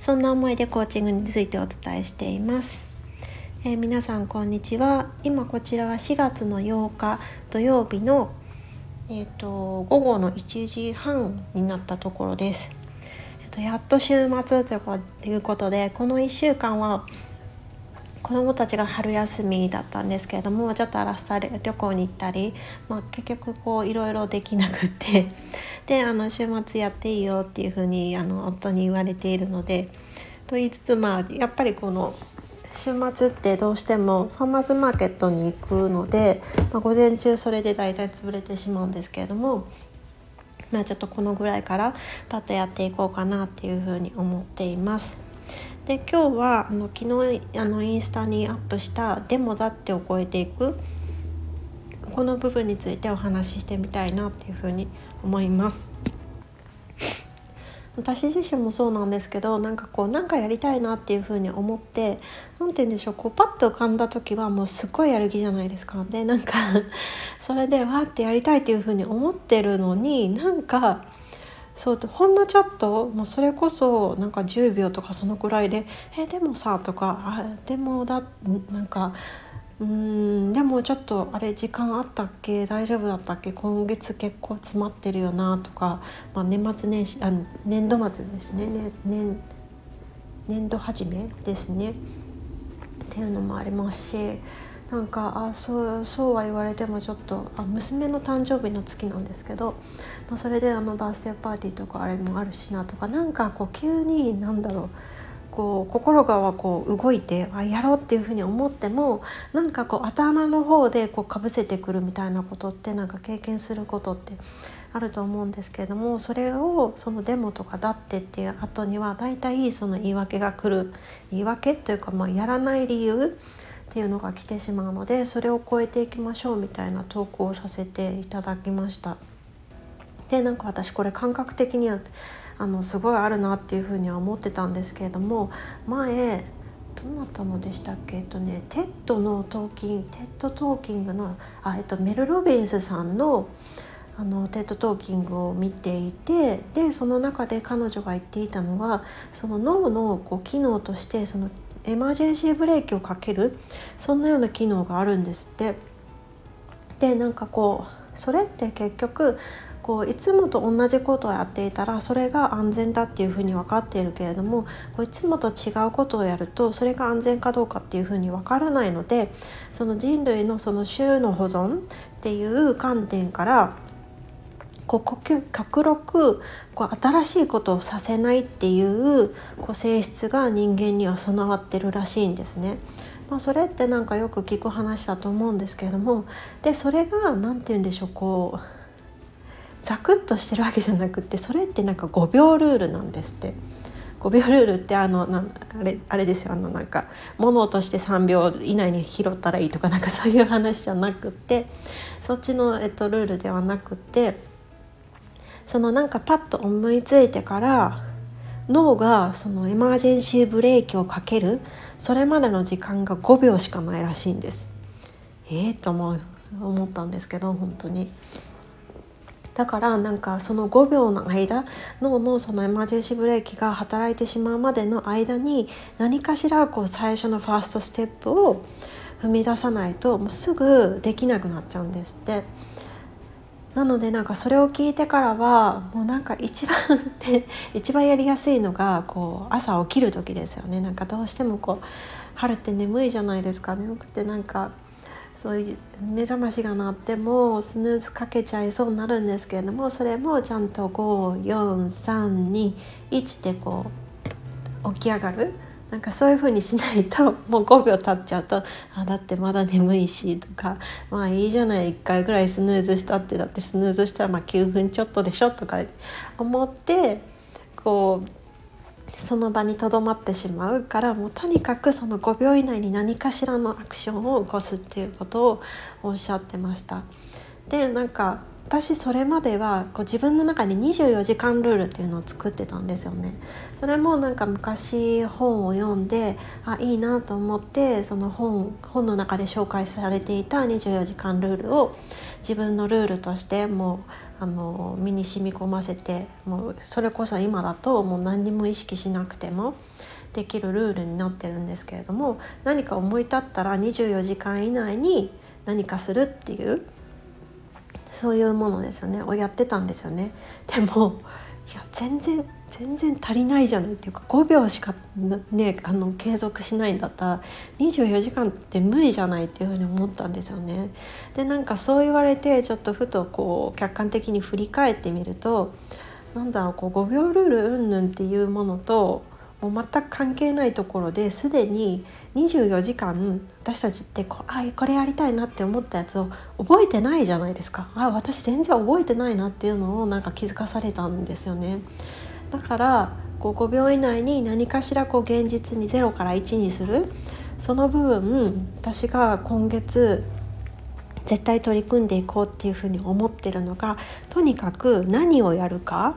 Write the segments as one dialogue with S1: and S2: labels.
S1: そんな思いでコーチングについてお伝えしています、えー、皆さんこんにちは。今こちらは4月の8日土曜日のえーと、午後の1時半になったところです、えーと、やっと週末ということでこの1週間は子どもたちが春休みだったんですけれどもちょっとアラスタ旅行に行ったり、まあ、結局こういろいろできなくってであの週末やっていいよっていうふうにあの夫に言われているのでと言いつつまあやっぱりこの週末ってどうしてもファーマーズマーケットに行くので、まあ、午前中それで大体潰れてしまうんですけれども。まあ、ちょっとこのぐらいからパッとやっていこうかなっていうふうに思っています。で今日はあの昨日あのインスタにアップした「デモだってを超えていく」この部分についてお話ししてみたいなっていうふうに思います。私自身もそうなんですけどなんかこうなんかやりたいなっていうふうに思って何て言うんでしょうこうパッと浮かんだ時はもうすっごいやる気じゃないですか。でなんか それでわーってやりたいっていうふうに思ってるのになんかそうほんのちょっともうそれこそなんか10秒とかそのくらいで「えでもさ」とか「あでもだなんかうんでもちょっとあれ時間あったっけ？大丈夫だったっけ？今月結構詰まってるよなとか、まあ、年末年始あ年度末ですね。ね年年度始めですね。っていうのもありますし。なんかあそうそうは言われてもちょっとあ娘の誕生日の月なんですけど、まあ、それであのバースデーパーティーとかあれもあるしなとか。なんかこう急になんだろう。こう心がこう動いてあやろうっていうふうに思ってもなんかこう頭の方でこうかぶせてくるみたいなことってなんか経験することってあると思うんですけれどもそれをそのデモとかだってっていう後には大体その言い訳が来る言い訳というかまあやらない理由っていうのが来てしまうのでそれを超えていきましょうみたいな投稿をさせていただきました。でなんか私これ感覚的にはあのすごいあるなっていうふうには思ってたんですけれども前どなたのでしたっけ？えっとね TED の talkin TED talking のあ、えっと、メル・ロビンスさんのあのテッドトーキングを見ていてでその中で彼女が言っていたのはその脳のこう機能としてその emergency brake をかけるそんなような機能があるんですって。でなんかこうそれって結局こういつもと同じことをやっていたらそれが安全だっていうふうに分かっているけれどもこういつもと違うことをやるとそれが安全かどうかっていうふうに分からないのでその人類のその種の保存っていう観点からこう極力こう新しいことをさせないっていうこう性質が人間には備わってるらしいんですね。まあ、それってなんかよく聞く話だと思うんですけれどもでそれが何て言うんでしょうこうザクッとしてるわけじゃなくてそれってなんか5秒ルールなんですって。5秒ルールってあのなあれあれですよあのなんか物として3秒以内に拾ったらいいとかなんかそういう話じゃなくってそっちの、えっと、ルールではなくってそのなんかパッと思いついてから脳がそのエマージェンシーブレーキをかけるそれまでの時間が5秒しかないらしいんです。ええー、と思思ったんですけど本当に。だからなんかその5秒の間脳のそのエマージェンシーブレーキが働いてしまうまでの間に何かしらこう最初のファーストステップを踏み出さないともうすぐできなくなっちゃうんですって。なのでなんかそれを聞いてからはもうなんか一番 一番やりやすいのがこう朝起きる時ですよねなんかどうしてもこう春って眠いじゃないですか眠くてなんかそういう目覚ましが鳴ってもスヌーズかけちゃいそうになるんですけれどもそれもちゃんと54321ってこう起き上がる。なんかそういう風にしないともう5秒経っちゃうとあだってまだ眠いしとかまあいいじゃない1回ぐらいスヌーズしたってだってスヌーズしたらま9分ちょっとでしょとか思ってこうその場にとどまってしまうからもうとにかくその5秒以内に何かしらのアクションを起こすっていうことをおっしゃってました。でなんか私それまではこう自分の中に24時間ルールっていうのを作ってたんですよね。それもなんか昔本を読んであいいなと思ってその本本の中で紹介されていた24時間ルールを自分のルールとしてもうあの身に染み込ませてもうそれこそ今だともう何にも意識しなくてもできるルールになってるんですけれども何か思い立ったら24時間以内に何かするっていうそういうものですよね。をやってたんですよね。でもいや全然全然足りないじゃないっていうか5秒しかねあの継続しないんだったら24時間って無理じゃないっていうふうに思ったんですよね。でなんかそう言われてちょっとふとこう客観的に振り返ってみるとなんだろうこう5秒ルール云々っていうものともう全く関係ないところですでに24時間私たちってこうあこれやりたいなって思ったやつを覚えてないじゃないですかあ私全然覚えてないなっていうのをなんか気づかされたんですよねだからこう5秒以内に何かしらこう現実に0から1にするその部分私が今月絶対取り組んでいこうっていうふうに思ってるのがとにかく何をやるか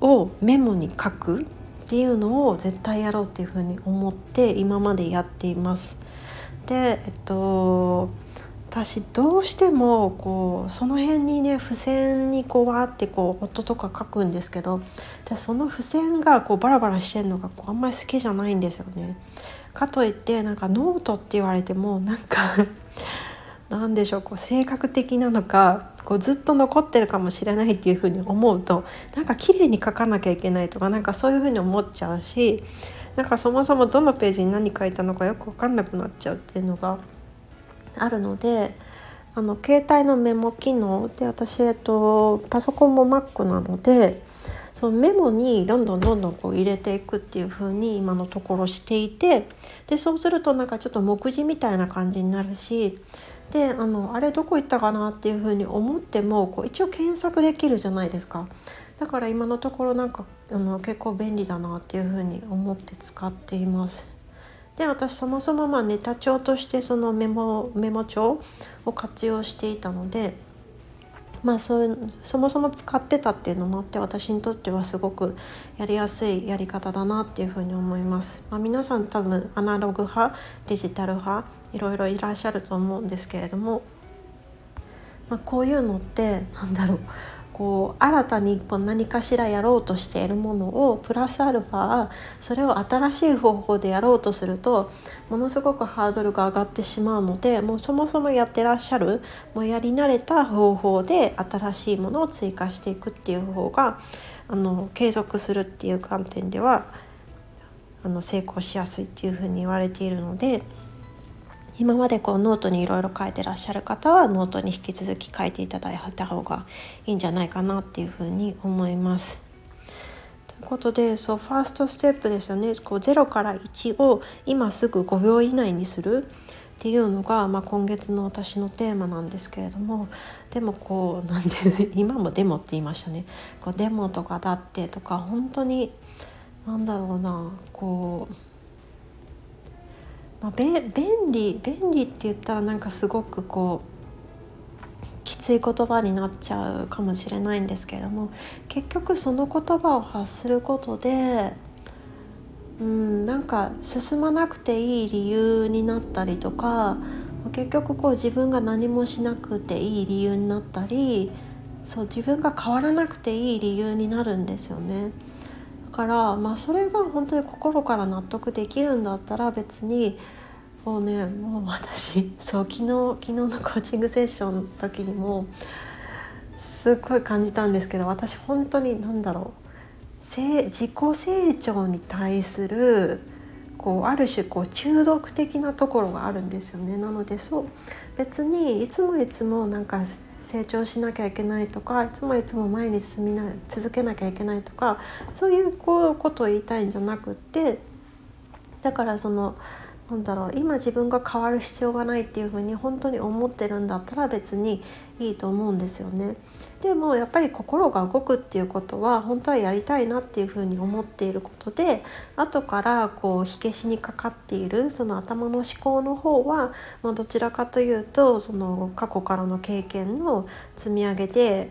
S1: をメモに書くっていうのを絶対やろうっていうふうに思って今までやっています。でえっと私どうしてもこうその辺にね付箋にこうわーってこう音とか書くんですけどでその付箋がこうバラバラしてるのがこうあんまり好きじゃないんですよね。かといってなんかノートって言われてもなんか 何でしょうこう性格的なのかこうずっと残ってるかもしれないっていうふうに思うとなんか綺麗に書かなきゃいけないとかなんかそういうふうに思っちゃうしなんかそもそもどのページに何書いたのかよく分かんなくなっちゃうっていうのがあるのであの携帯のメモ機能で私、えっと、パソコンも Mac なのでそのメモにどんどんどんどんこう入れていくっていう風に今のところしていてでそうするとなんかちょっと目次みたいな感じになるしであのあれどこ行ったかなっていうふうに思ってもこう一応検索できるじゃないですか。だから今のところなんかあの結構便利だなっていうふうに思って使っています。で私そもそもまあネタ帳としてそのメモメモ帳を活用していたのでまあそういうそもそも使ってたっていうのもあって私にとってはすごくやりやすいやり方だなっていうふうに思います。まあ、皆さん多分アナログ派デジタル派いろいろいらっしゃると思うんですけれども、まあ、こういうのってなんだろうこう新たに何かしらやろうとしているものをプラスアルファそれを新しい方法でやろうとするとものすごくハードルが上がってしまうのでもうそもそもやってらっしゃるもうやり慣れた方法で新しいものを追加していくっていう方があの継続するっていう観点ではあの成功しやすいっていうふうに言われているので。今までこうノートにいろいろ書いてらっしゃる方はノートに引き続き書いていただいた方がいいんじゃないかなっていうふうに思います。ということでそうファーストステップですよねこう0から1を今すぐ5秒以内にするっていうのが、まあ、今月の私のテーマなんですけれどもでもこうなんで今もデモって言いましたねこうデモとかだってとか本当になんだろうなこうまあ、便利便利って言ったらなんかすごくこうきつい言葉になっちゃうかもしれないんですけれども結局その言葉を発することでうんなんか進まなくていい理由になったりとか結局こう自分が何もしなくていい理由になったりそう自分が変わらなくていい理由になるんですよね。からまあそれが本当に心から納得できるんだったら別にもうねもう私 そう昨日昨日のコーチングセッションの時にもすっごい感じたんですけど私本当に何だろう自己成長に対するこうある種こう中毒的なところがあるんですよね。なのでそう別にいつもいつもなんか成長しなきゃいけないとかいつもいつも前に進みな続けなきゃいけないとかそういうこうことを言いたいんじゃなくってだからそのなんだろう今自分が変わる必要がないっていうふうに本当に思ってるんだったら別にいいと思うんですよね。でもやっぱり心が動くっていうことは本当はやりたいなっていうふうに思っていることで後からこう火消しにかかっているその頭の思考の方は、まあ、どちらかというとその過去からの経験の積み上げで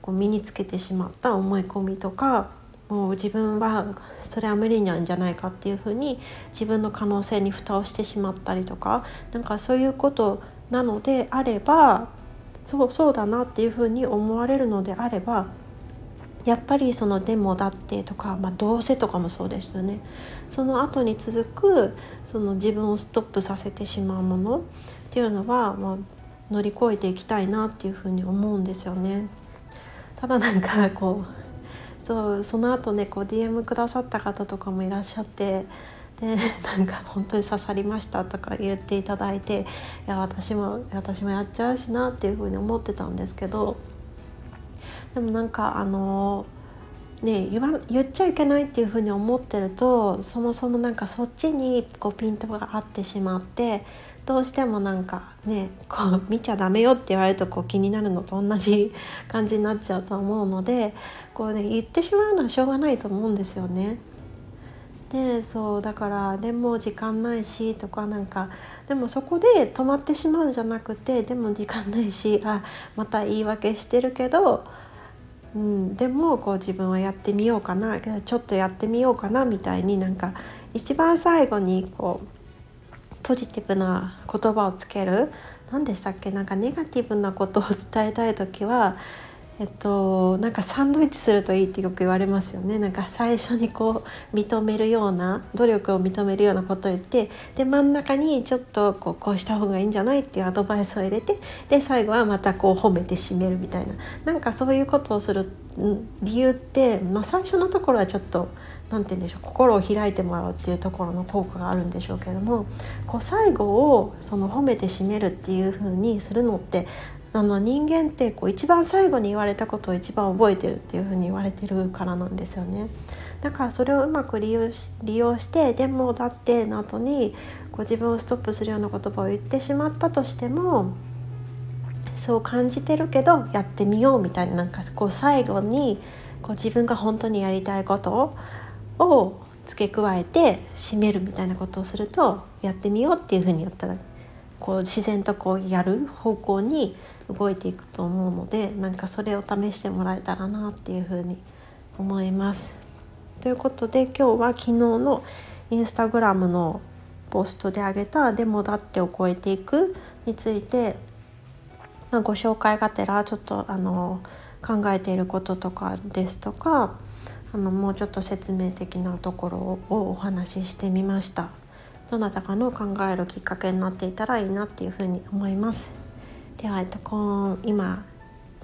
S1: こう身につけてしまった思い込みとかもう自分はそれは無理なんじゃないかっていうふうに自分の可能性に蓋をしてしまったりとかなんかそういうことなのであればそうそうだなっていうふうに思われるのであればやっぱりそのデモだってとか、まあ、どうせとかもそうですよねその後に続くその自分をストップさせてしまうものっていうのは、まあ、乗り越えていきたいなっていうふうに思うんですよね。ただなんかこうそうその後ねこう DM くださった方とかもいらっしゃってで なんか本当に刺さりましたとか言っていただいていや私も私もやっちゃうしなっていうふうに思ってたんですけどでもなんかあのね言わ言っちゃいけないっていうふうに思ってるとそもそもなんかそっちにこうピントが合ってしまってどうしてもなんかねこう見ちゃダメよって言われるとこう気になるのと同じ感じになっちゃうと思うのでこう、ね、言ってしまうのはしょうがないと思うんですよね。でそうだからでも時間ないしとかなんかでもそこで止まってしまうんじゃなくてでも時間ないしあまた言い訳してるけど、うん、でもこう自分はやってみようかなちょっとやってみようかなみたいになんか一番最後にこうポジティブな言葉をつける。何でしたっけ？なんかネガティブなことを伝えたい時はえっと、なんかサンドイッチするといいってよく言われますよね。なんか最初にこう認めるような努力を認めるようなことを言ってで真ん中にちょっとこうこうした方がいいんじゃないっていうアドバイスを入れてで最後はまたこう褒めて締めるみたいな。なんかそういうことをする理由って、まあ、最初のところはちょっと何て言うんでしょう心を開いてもらうっていうところの効果があるんでしょうけどもこう最後をその褒めて締めるっていう風にするのってあの人間ってこう一番最後に言われたことを一番覚えてるっていうふうに言われてるからなんですよね。だからそれをうまく利用し利用してでもだっての後にこう自分をストップするような言葉を言ってしまったとしてもそう感じてるけどやってみようみたいななんかこう最後にこう自分が本当にやりたいことをを付け加えて締めるみたいなことをするとやってみようっていうふうにやったらこう自然とこうやる方向に動いていくと思うのでなんかそれを試してもらえたらなっていうふうに思います。ということで今日は昨日のインスタグラムのポストであげた「でもだってを超えていく」について、まあ、ご紹介がてらちょっとあの考えていることとかですとかあのもうちょっと説明的なところをお話ししてみました。どなたかの考えるきっかけになっていたらいいなっていうふうに思います。では、えっと、今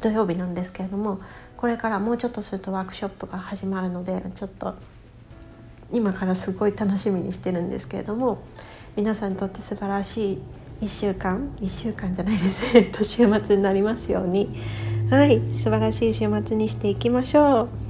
S1: 土曜日なんですけれどもこれからもうちょっとするとワークショップが始まるのでちょっと今からすごい楽しみにしてるんですけれども皆さんにとって素晴らしい1週間1週間じゃないですね 週末になりますようにはい素晴らしい週末にしていきましょう。